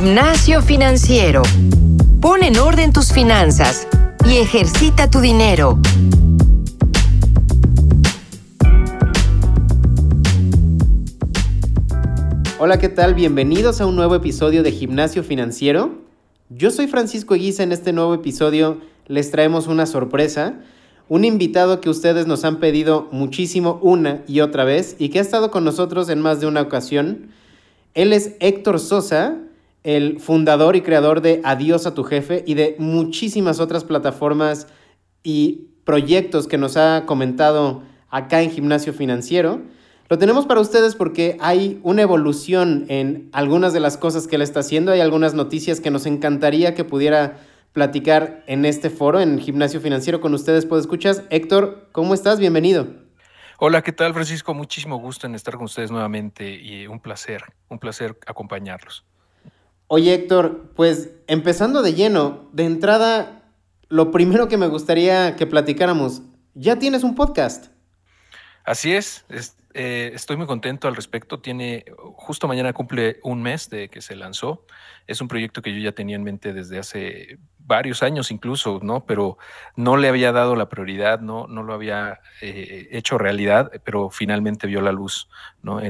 Gimnasio financiero. Pon en orden tus finanzas y ejercita tu dinero. Hola, ¿qué tal? Bienvenidos a un nuevo episodio de Gimnasio Financiero. Yo soy Francisco Eguiza. En este nuevo episodio les traemos una sorpresa. Un invitado que ustedes nos han pedido muchísimo una y otra vez y que ha estado con nosotros en más de una ocasión. Él es Héctor Sosa, el fundador y creador de Adiós a tu jefe y de muchísimas otras plataformas y proyectos que nos ha comentado acá en Gimnasio Financiero. Lo tenemos para ustedes porque hay una evolución en algunas de las cosas que él está haciendo. Hay algunas noticias que nos encantaría que pudiera platicar en este foro, en Gimnasio Financiero, con ustedes. Pues escuchas, Héctor, ¿cómo estás? Bienvenido. Hola, ¿qué tal, Francisco? Muchísimo gusto en estar con ustedes nuevamente y un placer, un placer acompañarlos. Oye, Héctor, pues empezando de lleno, de entrada, lo primero que me gustaría que platicáramos, ya tienes un podcast. Así es, eh, estoy muy contento al respecto. Tiene, justo mañana cumple un mes de que se lanzó. Es un proyecto que yo ya tenía en mente desde hace varios años incluso, ¿no? Pero no le había dado la prioridad, no, no lo había eh, hecho realidad, pero finalmente vio la luz, ¿no?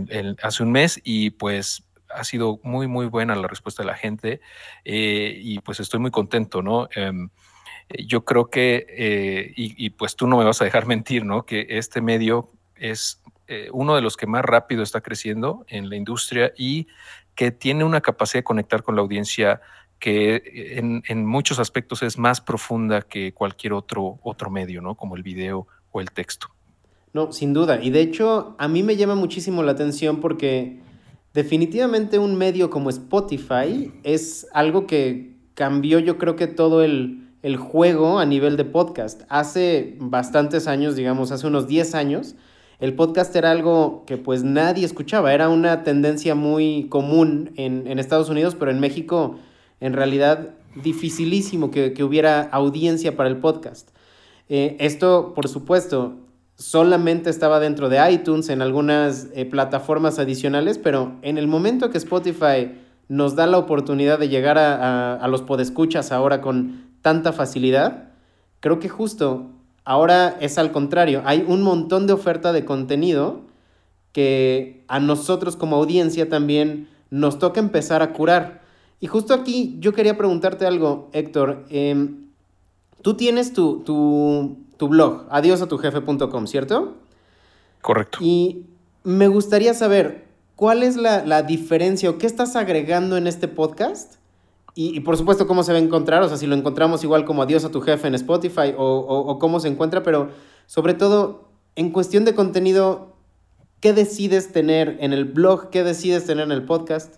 hace un mes y pues ha sido muy, muy buena la respuesta de la gente eh, y pues estoy muy contento, ¿no? Em, yo creo que, y, y, pues tú no me vas a dejar mentir, ¿no? Que este medio es eh, uno de los que más rápido está creciendo en la industria y que tiene una capacidad de conectar con la audiencia que eh, en, muchos aspectos es más profunda que cualquier otro, otro medio, ¿no? Como el video o el texto. No, sin duda. Y de hecho, a mí me llama muchísimo la atención porque definitivamente un medio como Spotify es algo que cambió yo creo que todo el, el juego a nivel de podcast. Hace bastantes años, digamos, hace unos 10 años, el podcast era algo que pues nadie escuchaba, era una tendencia muy común en, Estados Unidos, pero en México en realidad dificilísimo que, hubiera audiencia para el podcast. Eh, esto, por supuesto, solamente estaba dentro de iTunes, en algunas eh, plataformas adicionales, pero en el momento que Spotify nos da la oportunidad de llegar a, a, los podescuchas ahora con tanta facilidad, creo que justo Ahora es al contrario, hay un montón de oferta de contenido que a nosotros como audiencia también nos toca empezar a curar. Y justo aquí yo quería preguntarte algo, Héctor. Em, tú tienes tu, tu, blog, adiosatujefe.com, ¿cierto? Correcto. Y me gustaría saber, ¿cuál es la, la diferencia o qué estás agregando en este podcast y, por supuesto, cómo se va a encontrar, o sea, si lo encontramos igual como Adiós a tu jefe en Spotify o, cómo se encuentra, pero sobre todo, en cuestión de contenido, ¿qué decides tener en el blog? ¿Qué decides tener en el podcast?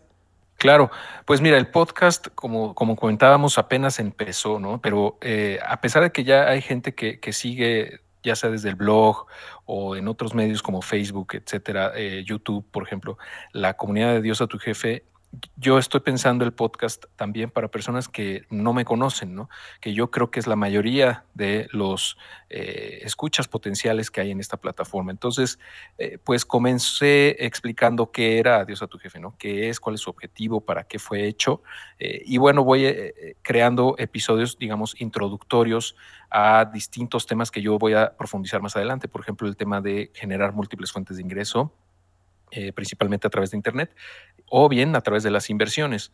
Claro, pues mira, el podcast, como, como comentábamos, apenas empezó, ¿no? Pero eh, a pesar de que ya hay gente que, que, sigue, ya sea desde el blog o en otros medios como Facebook, etcétera, eh, YouTube, por ejemplo, la comunidad de Dios a tu jefe yo estoy pensando el podcast también para personas que no me conocen, ¿no? Que yo creo que es la mayoría de los eh, escuchas potenciales que hay en esta plataforma. Entonces, eh, pues comencé explicando qué era Adiós a tu jefe, ¿no? ¿Qué es? ¿Cuál es su objetivo? ¿Para qué fue hecho? Eh, y bueno, voy creando episodios, digamos, introductorios a distintos temas que yo voy a profundizar más adelante. Por ejemplo, el tema de generar múltiples fuentes de ingreso eh, principalmente a través de Internet, o bien a través de las inversiones,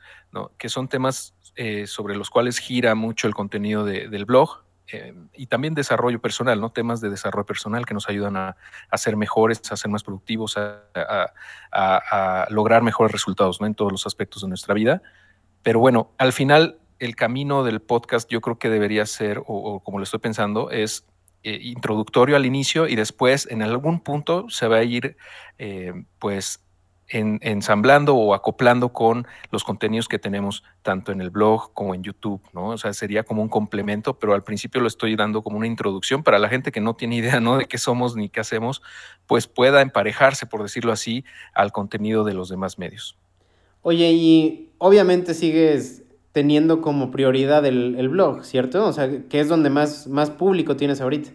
que son temas eh, sobre los cuales gira mucho el contenido del blog. Eh, y también desarrollo personal, ¿no? Temas de desarrollo personal que nos ayudan a, a ser mejores, a ser más productivos, a, lograr mejores resultados, ¿no? En todos los aspectos de nuestra vida. Pero bueno, al final el camino del podcast yo creo que debería ser, o, o como lo estoy pensando, es eh, introductorio al inicio y después en algún punto se va a ir eh, pues ensamblando o acoplando con los contenidos que tenemos tanto en el blog como en YouTube, ¿no? O sea, sería como un complemento, pero al principio lo estoy dando como una introducción para la gente que no tiene idea, ¿no? De qué somos ni qué hacemos, pues pueda emparejarse, por decirlo así, al contenido de los demás medios. Oye, y obviamente sigues teniendo como prioridad el, blog, ¿cierto? O sea, que es donde más, más público tienes ahorita.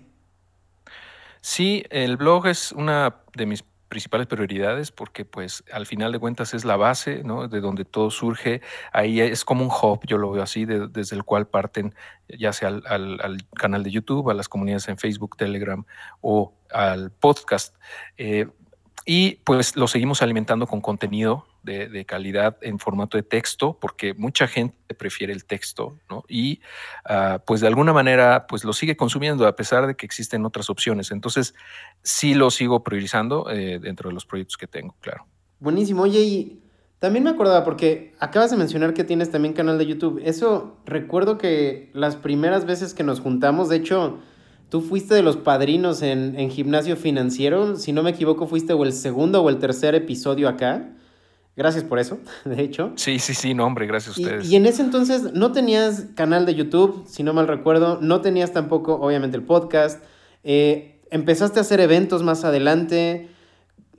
Sí, el blog es una de mis principales prioridades porque pues al final de cuentas es la base, ¿no? De donde todo surge. Ahí es como un hub, yo lo veo así, desde el cual parten ya sea al, canal de YouTube, a las comunidades en Facebook, Telegram o al podcast. Eh, y pues lo seguimos alimentando con contenido de, calidad en formato de texto, porque mucha gente prefiere el texto. Y ah, pues de alguna manera, pues lo sigue consumiendo a pesar de que existen otras opciones. Entonces, sí lo sigo priorizando eh, dentro de los proyectos que tengo, claro. Buenísimo. Oye, y también me acordaba, porque acabas de mencionar que tienes también canal de YouTube. Eso, recuerdo que las primeras veces que nos juntamos, de hecho, tú fuiste de los padrinos en, en Gimnasio Financiero. Si no me equivoco, fuiste o el segundo o el tercer episodio acá. Gracias por eso, de hecho. Sí, sí, sí, no, hombre, gracias a ustedes. Y, en ese entonces no tenías canal de YouTube, si no mal recuerdo, no tenías tampoco, obviamente, el podcast. Eh, empezaste a hacer eventos más adelante.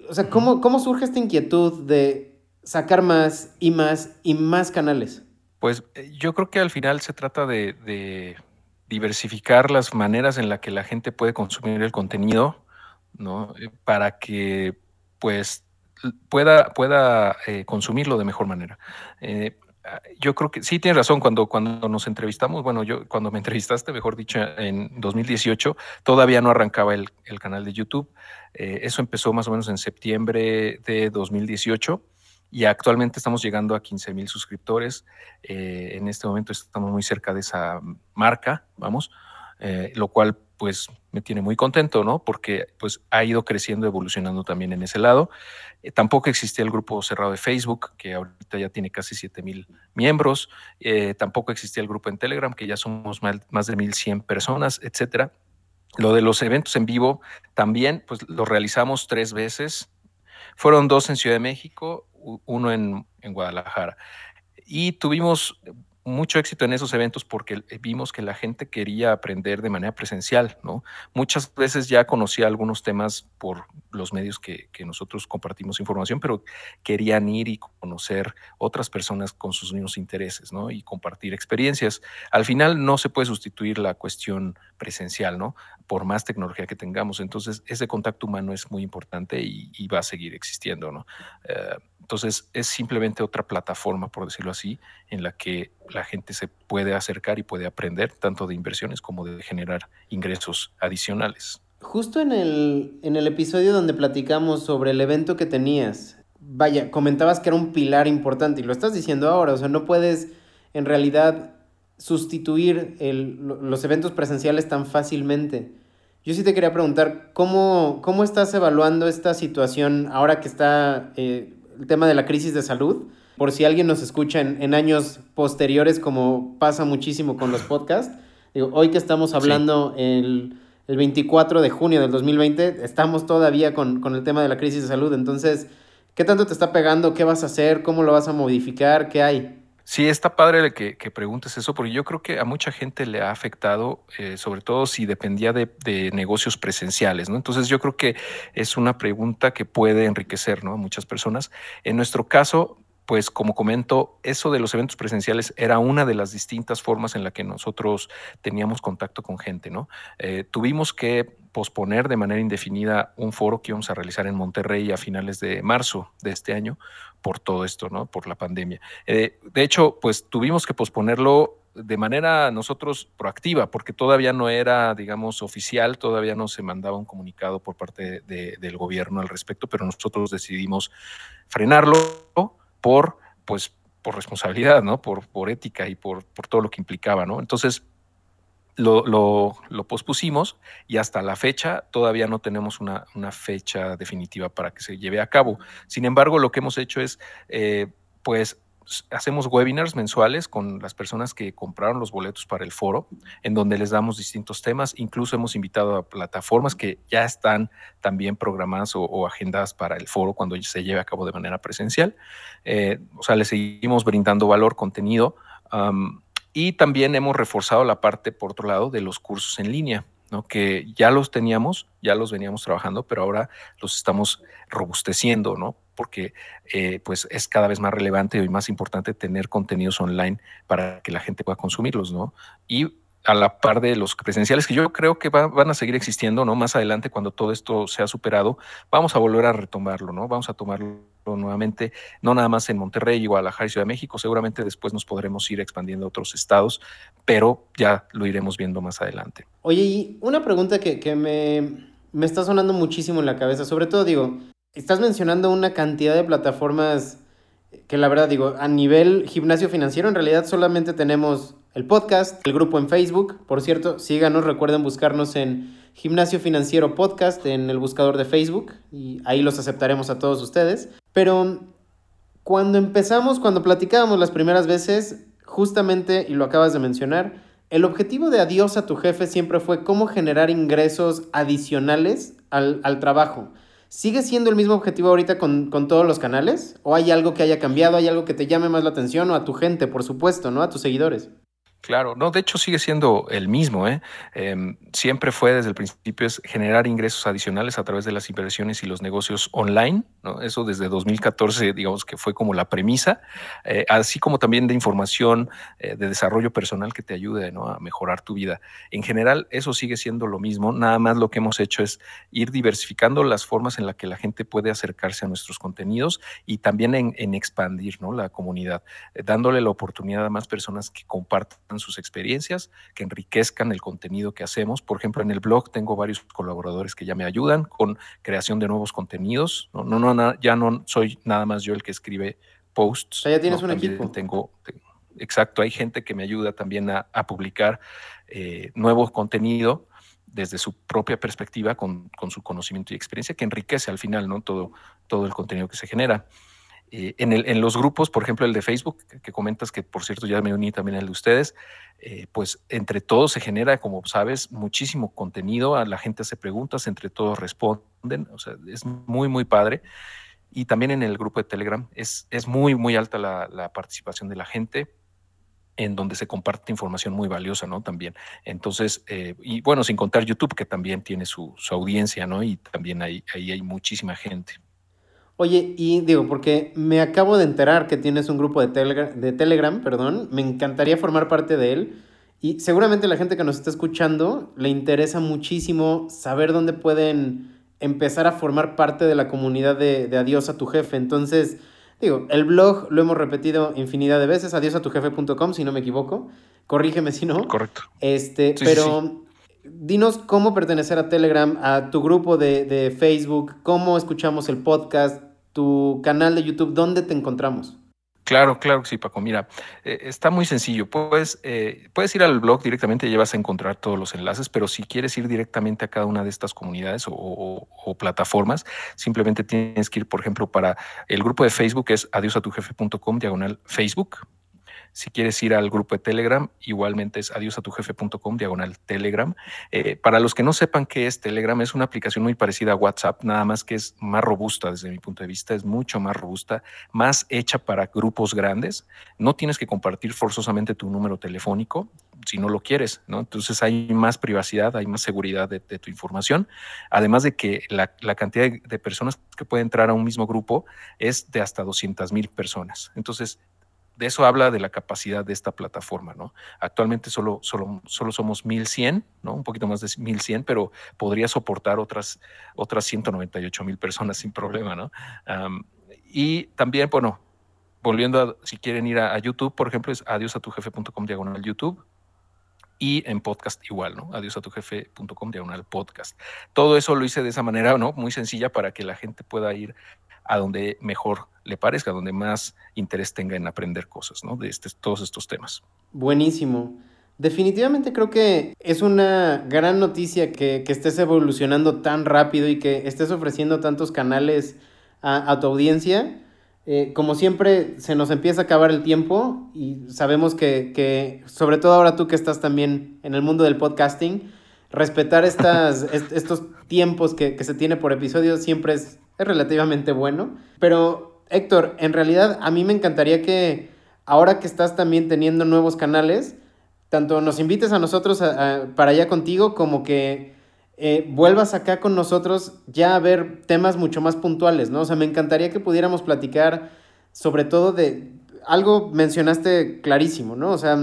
O sea, ¿cómo, ¿cómo surge esta inquietud de sacar más y más y más canales? Pues eh, yo creo que al final se trata de, de diversificar las maneras en las que la gente puede consumir el contenido, ¿no? Eh, para que, pues, pueda, pueda eh, consumirlo de mejor manera. Eh, yo creo que sí tienes razón cuando, cuando nos entrevistamos, bueno, yo cuando me entrevistaste, mejor dicho, en 2018, todavía no arrancaba el, canal de YouTube. Eh, eso empezó más o menos en septiembre de 2018 y actualmente estamos llegando a 15 mil suscriptores. en este momento estamos muy cerca de esa marca, vamos, lo cual pues me tiene muy contento, ¿no? Porque pues ha ido creciendo, evolucionando también en ese lado. Eh, tampoco existía el grupo cerrado de Facebook, que ahorita ya tiene casi 7 mil miembros. Eh, tampoco existía el grupo en Telegram, que ya somos más, más de 1100 personas, etcétera. Lo de los eventos en vivo también, pues lo realizamos tres veces. Fueron dos en Ciudad de México, uno en, en Guadalajara. Y tuvimos mucho éxito en esos eventos porque vimos que la gente quería aprender de manera presencial, ¿no? Muchas veces ya conocía algunos temas por los medios que, nosotros compartimos información, pero querían ir y conocer otras personas con sus mismos intereses, ¿no? Y compartir experiencias. Al final no se puede sustituir la cuestión presencial, ¿no? Por más tecnología que tengamos. Entonces, ese contacto humano es muy importante y, va a seguir existiendo, ¿no? Eh, entonces es simplemente otra plataforma, por decirlo así, en la que la gente se puede acercar y puede aprender tanto de inversiones como de generar ingresos adicionales. Justo en el, en el episodio donde platicamos sobre el evento que tenías, vaya, comentabas que era un pilar importante y lo estás diciendo ahora, o sea, no puedes en realidad sustituir los eventos presenciales tan fácilmente. Yo sí te quería preguntar, ¿cómo, cómo estás evaluando esta situación ahora que está eh, el tema de la crisis de salud. Por si alguien nos escucha en, años posteriores, como pasa muchísimo con los podcasts. Digo, hoy que estamos hablando el, el, 24 de junio del 2020, estamos todavía con, con el tema de la crisis de salud. Entonces, ¿qué tanto te está pegando? ¿Qué vas a hacer? ¿Cómo lo vas a modificar? ¿Qué hay? Sí, está padre que, que, preguntes eso, porque yo creo que a mucha gente le ha afectado, eh, sobre todo si dependía de, negocios presenciales, ¿no? Entonces yo creo que es una pregunta que puede enriquecer, ¿no? A muchas personas. En nuestro caso, pues como comento, eso de los eventos presenciales era una de las distintas formas en la que nosotros teníamos contacto con gente, ¿no? Eh, tuvimos que posponer de manera indefinida un foro que íbamos a realizar en Monterrey a finales de marzo de este año por todo esto, ¿no? Por la pandemia. Eh, de hecho, pues tuvimos que posponerlo de manera nosotros proactiva, porque todavía no era, digamos, oficial, todavía no se mandaba un comunicado por parte del gobierno al respecto, pero nosotros decidimos frenarlo por, pues, por responsabilidad, ¿no? Por, por ética y por, por todo lo que implicaba, ¿no? Entonces, lo, lo, pospusimos y hasta la fecha todavía no tenemos una, fecha definitiva para que se lleve a cabo. Sin embargo, lo que hemos hecho es, eh, pues, hacemos webinars mensuales con las personas que compraron los boletos para el foro, en donde les damos distintos temas. Incluso hemos invitado a plataformas que ya están también programadas o, agendadas para el foro cuando se lleve a cabo de manera presencial. Eh, o sea, les seguimos brindando valor, contenido. Y también hemos reforzado la parte, por otro lado, de los cursos en línea, ¿no? que ya los teníamos, ya los veníamos trabajando, pero ahora los estamos robusteciendo, ¿no? porque eh, pues es cada vez más relevante y más importante tener contenidos online para que la gente pueda consumirlos. ¿no? Y a la par de los presenciales, que yo creo que van a seguir existiendo, ¿no? Más adelante, cuando todo esto sea superado, vamos a volver a retomarlo, ¿no? Vamos a tomarlo nuevamente, no nada más en Monterrey, Guadalajara y Ciudad de México, seguramente después nos podremos ir expandiendo a otros estados, pero ya lo iremos viendo más adelante. Oye, y una pregunta que, que me, me está sonando muchísimo en la cabeza, sobre todo digo, estás mencionando una cantidad de plataformas que la verdad digo, a nivel gimnasio financiero en realidad solamente tenemos el podcast, el grupo en Facebook. Por cierto, síganos, recuerden buscarnos en Gimnasio Financiero Podcast en el buscador de Facebook y ahí los aceptaremos a todos ustedes. Pero cuando empezamos, cuando platicábamos las primeras veces, justamente, y lo acabas de mencionar, el objetivo de Adiós a tu jefe siempre fue cómo generar ingresos adicionales al, al trabajo. ¿Sigue siendo el mismo objetivo ahorita con, con, todos los canales? ¿O hay algo que haya cambiado? ¿Hay algo que te llame más la atención? O a tu gente, por supuesto, ¿no? A tus seguidores. Claro, no, de hecho sigue siendo el mismo. ¿eh? Em, siempre fue desde el principio es generar ingresos adicionales a través de las inversiones y los negocios online. ¿no? Eso desde 2014, digamos que fue como la premisa, eh, así como también de información eh, de desarrollo personal que te ayude ¿no? a mejorar tu vida. En general, eso sigue siendo lo mismo. Nada más lo que hemos hecho es ir diversificando las formas en las que la gente puede acercarse a nuestros contenidos y también en, expandir ¿no? la comunidad, eh, dándole la oportunidad a más personas que compartan sus experiencias, que enriquezcan el contenido que hacemos. Por ejemplo, en el blog tengo varios colaboradores que ya me ayudan con creación de nuevos contenidos. No, no, no ya no soy nada más yo el que escribe posts. ya tienes un equipo. Tengo, exacto, hay gente que me ayuda también a, publicar eh, nuevo contenido desde su propia perspectiva, con, con, su conocimiento y experiencia, que enriquece al final ¿no? todo, todo el contenido que se genera. Eh, en, los grupos, por ejemplo, el de Facebook, que, comentas que por cierto ya me uní también al de ustedes, eh, pues entre todos se genera, como sabes, muchísimo contenido, a la gente hace preguntas, entre todos responden, o sea, es muy, muy padre. Y también en el grupo de Telegram es, es muy, muy alta la, la participación de la gente en donde se comparte información muy valiosa, ¿no? También. Entonces, eh, y bueno, sin contar YouTube, que también tiene su, su audiencia, ¿no? Y también ahí, ahí hay muchísima gente. Oye, y digo, porque me acabo de enterar que tienes un grupo de, de Telegram, perdón, me encantaría formar parte de él. Y seguramente la gente que nos está escuchando le interesa muchísimo saber dónde pueden empezar a formar parte de la comunidad de, de Adiós a tu jefe. Entonces, digo, el blog lo hemos repetido infinidad de veces, adiosatujefe.com, si no me equivoco. Corrígeme si no. Correcto. Este, pero dinos cómo pertenecer a Telegram, a tu grupo de, de Facebook, cómo escuchamos el podcast, tu canal de YouTube, ¿dónde te encontramos? Claro, claro que sí, Paco. Mira, eh, está muy sencillo. Puedes, eh, puedes ir al blog directamente y vas a encontrar todos los enlaces, pero si quieres ir directamente a cada una de estas comunidades o, plataformas, simplemente tienes que ir, por ejemplo, para el grupo de Facebook, es adiosatujefe.com diagonal Facebook. Si quieres ir al grupo de Telegram, igualmente es adiosatujefe.com diagonal Telegram. Eh, para los que no sepan qué es Telegram, es una aplicación muy parecida a WhatsApp, nada más que es más robusta desde mi punto de vista, es mucho más robusta, más hecha para grupos grandes. No tienes que compartir forzosamente tu número telefónico si no lo quieres, ¿no? Entonces hay más privacidad, hay más seguridad de, tu información, además de que la, cantidad de, de, personas que pueden entrar a un mismo grupo es de hasta 200 mil personas. Entonces de eso habla de la capacidad de esta plataforma, ¿no? Actualmente solo, solo, solo somos 1100, ¿no? Un poquito más de 1100, pero podría soportar otras, otras 198 mil personas sin problema, ¿no? y también, bueno, volviendo a, si quieren ir a, YouTube, por ejemplo, es adiosatujefe.com diagonal YouTube y en podcast igual, ¿no? Adiosatujefe.com diagonal podcast. Todo eso lo hice de esa manera, ¿no? Muy sencilla para que la gente pueda ir a donde mejor le parezca, donde más interés tenga en aprender cosas, ¿no? De este, todos estos temas. Buenísimo. Definitivamente creo que es una gran noticia que, estés evolucionando tan rápido y que estés ofreciendo tantos canales a, tu audiencia. Eh, como siempre, se nos empieza a acabar el tiempo y sabemos que, sobre todo ahora tú que estás también en el mundo del podcasting, respetar estas, estos tiempos que, que se tiene por episodio siempre es es relativamente bueno. Pero, Héctor, en realidad a mí me encantaría que ahora que estás también teniendo nuevos canales, tanto nos invites a nosotros para allá contigo como que eh, vuelvas acá con nosotros ya a ver temas mucho más puntuales, ¿no? O sea, me encantaría que pudiéramos platicar sobre todo de algo mencionaste clarísimo, ¿no? O sea,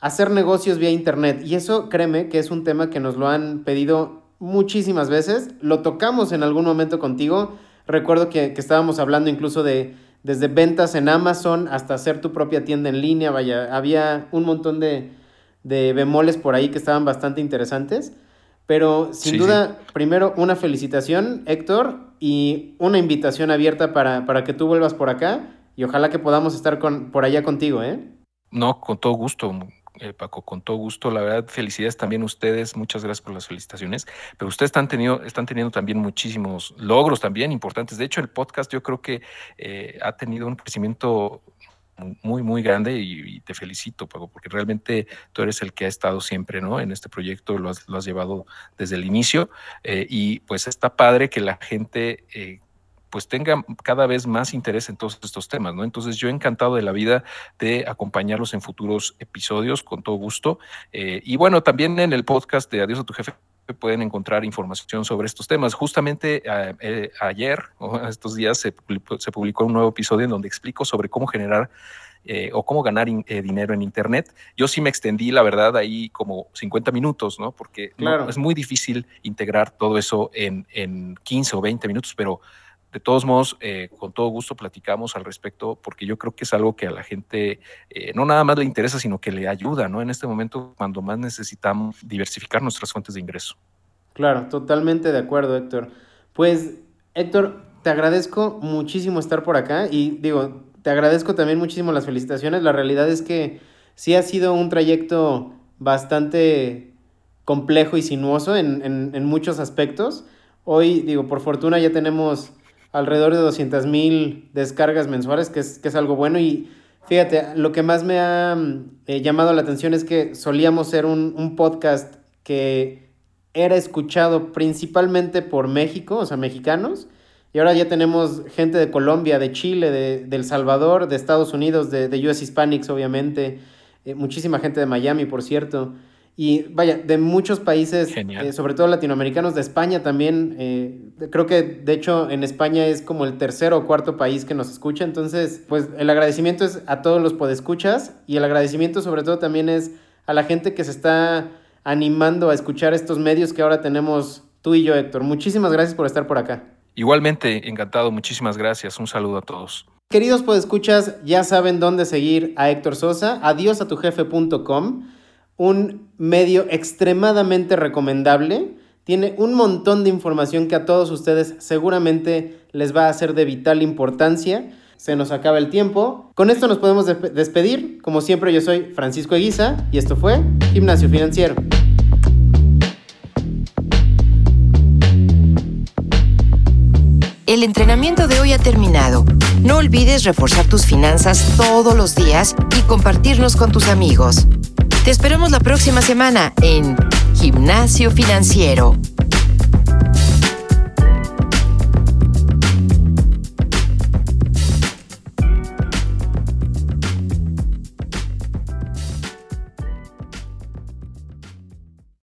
hacer negocios vía Internet. Y eso, créeme, que es un tema que nos lo han pedido muchísimas veces. Lo tocamos en algún momento contigo. Recuerdo que, estábamos hablando incluso de desde ventas en Amazon hasta hacer tu propia tienda en línea. Vaya, había un montón de, de bemoles por ahí que estaban bastante interesantes. Pero sin duda, primero una felicitación, Héctor, y una invitación abierta para, para, que tú vuelvas por acá y ojalá que podamos estar con, por allá contigo, ¿eh? No, con todo gusto. Eh, Paco, con todo gusto. La verdad, felicidades también a ustedes. Muchas gracias por las felicitaciones. Pero ustedes están teniendo, están teniendo también muchísimos logros también importantes. De hecho, el podcast yo creo que eh, ha tenido un crecimiento muy, muy grande y, te felicito, Paco, porque realmente tú eres el que ha estado siempre ¿no? en este proyecto, lo has, llevado desde el inicio eh, y pues está padre que la gente pues tenga cada vez más interés en todos estos temas, ¿no? Entonces yo he encantado de la vida de acompañarlos en futuros episodios con todo gusto. Eh, y bueno, también en el podcast de Adiós a tu jefe pueden encontrar información sobre estos temas. Justamente eh, eh, ayer o estos días se publicó, un nuevo episodio en donde explico sobre cómo generar o cómo ganar dinero en Internet. Yo sí me extendí, la verdad, ahí como 50 minutos, ¿no? Porque es muy difícil integrar todo eso en, en 15 o 20 minutos, pero de todos modos, eh, con todo gusto platicamos al respecto, porque yo creo que es algo que a la gente eh, no nada más le interesa, sino que le ayuda, ¿no? En este momento, cuando más necesitamos diversificar nuestras fuentes de ingreso. Claro, totalmente de acuerdo, Héctor. Pues, Héctor, te agradezco muchísimo estar por acá y digo, te agradezco también muchísimo las felicitaciones. La realidad es que sí ha sido un trayecto bastante complejo y sinuoso en, en muchos aspectos. Hoy, digo, por fortuna ya tenemos alrededor de 200 mil descargas mensuales, que es, que es algo bueno. Y fíjate, lo que más me ha eh, llamado la atención es que solíamos ser un, podcast que era escuchado principalmente por México, o sea, mexicanos. Y ahora ya tenemos gente de Colombia, de Chile, de, El Salvador, de Estados Unidos, de, de US Hispanics, obviamente. Eh, muchísima gente de Miami, por cierto. Y vaya, de muchos países, eh, sobre todo latinoamericanos, de España también. Eh, creo que de hecho en España es como el tercer o cuarto país que nos escucha. Entonces, pues el agradecimiento es a todos los podescuchas y el agradecimiento sobre todo también es a la gente que se está animando a escuchar estos medios que ahora tenemos tú y yo, Héctor. Muchísimas gracias por estar por acá. Igualmente, encantado. Muchísimas gracias. Un saludo a todos. Queridos podescuchas, ya saben dónde seguir a Héctor Sosa. Adiós a tu jefe.com un medio extremadamente recomendable. Tiene un montón de información que a todos ustedes seguramente les va a ser de vital importancia. Se nos acaba el tiempo. Con esto nos podemos despedir. Como siempre yo soy Francisco Eguiza y esto fue Gimnasio Financiero. El entrenamiento de hoy ha terminado. No olvides reforzar tus finanzas todos los días y compartirnos con tus amigos. Te esperamos la próxima semana en Gimnasio Financiero.